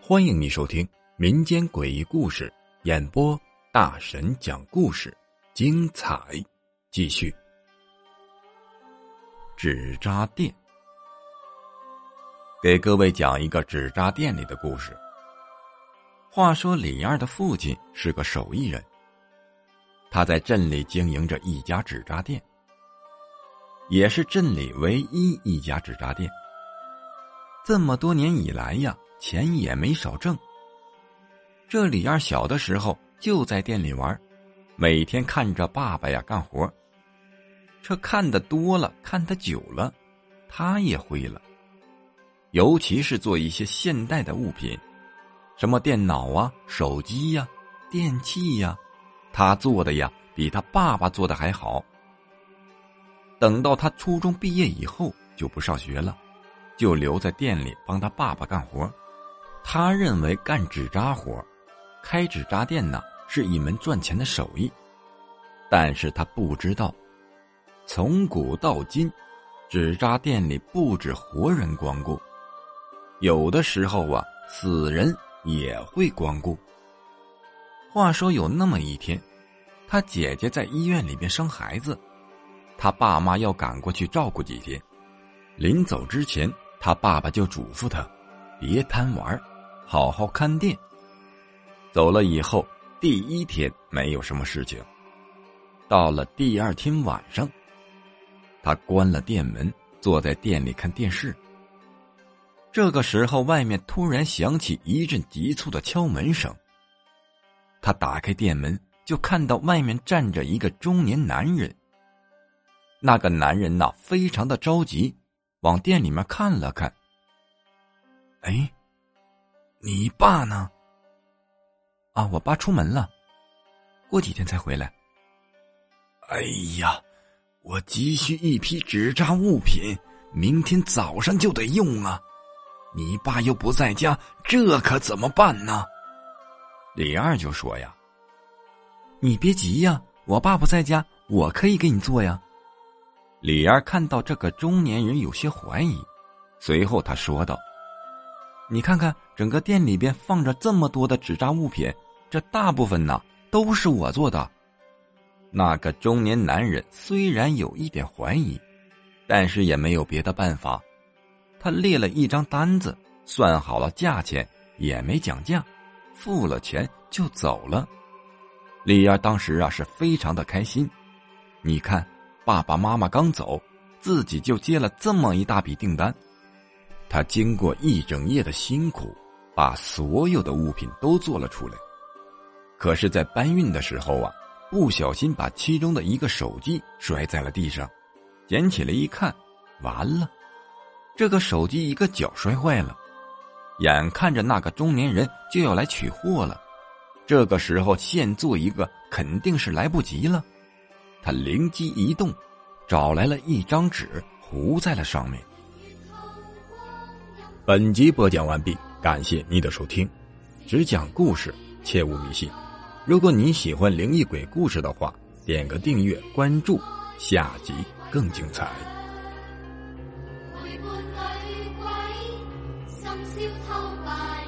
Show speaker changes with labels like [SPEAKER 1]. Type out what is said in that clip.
[SPEAKER 1] 欢迎你收听民间诡异故事演播，大神讲故事，精彩继续。纸扎店，给各位讲一个纸扎店里的故事。话说李二的父亲是个手艺人，他在镇里经营着一家纸扎店，也是镇里唯一一家纸扎店。这么多年以来呀。钱也没少挣。这李二小的时候就在店里玩，每天看着爸爸呀干活。这看的多了，看的久了，他也会了。尤其是做一些现代的物品，什么电脑啊、手机呀、电器呀，他做的呀比他爸爸做的还好。等到他初中毕业以后，就不上学了，就留在店里帮他爸爸干活。他认为干纸扎活，开纸扎店呢是一门赚钱的手艺，但是他不知道，从古到今，纸扎店里不止活人光顾，有的时候啊，死人也会光顾。话说有那么一天，他姐姐在医院里边生孩子，他爸妈要赶过去照顾几天，临走之前，他爸爸就嘱咐他，别贪玩。好好看店。走了以后，第一天没有什么事情。到了第二天晚上，他关了店门，坐在店里看电视。这个时候，外面突然响起一阵急促的敲门声。他打开店门，就看到外面站着一个中年男人。那个男人呐，非常的着急，往店里面看了看。哎。你爸呢？啊，我爸出门了，过几天才回来。哎呀，我急需一批纸扎物品，明天早上就得用啊！你爸又不在家，这可怎么办呢？李二就说呀：“你别急呀，我爸不在家，我可以给你做呀。”李二看到这个中年人有些怀疑，随后他说道。你看看，整个店里边放着这么多的纸扎物品，这大部分呢都是我做的。那个中年男人虽然有一点怀疑，但是也没有别的办法。他列了一张单子，算好了价钱，也没讲价，付了钱就走了。李二当时啊是非常的开心。你看，爸爸妈妈刚走，自己就接了这么一大笔订单。他经过一整夜的辛苦，把所有的物品都做了出来。可是，在搬运的时候啊，不小心把其中的一个手机摔在了地上，捡起来一看，完了，这个手机一个角摔坏了。眼看着那个中年人就要来取货了，这个时候现做一个肯定是来不及了。他灵机一动，找来了一张纸糊在了上面。本集播讲完毕，感谢你的收听。只讲故事，切勿迷信。如果你喜欢灵异鬼故事的话，点个订阅关注，下集更精彩。陪伴女鬼，想笑偷拜。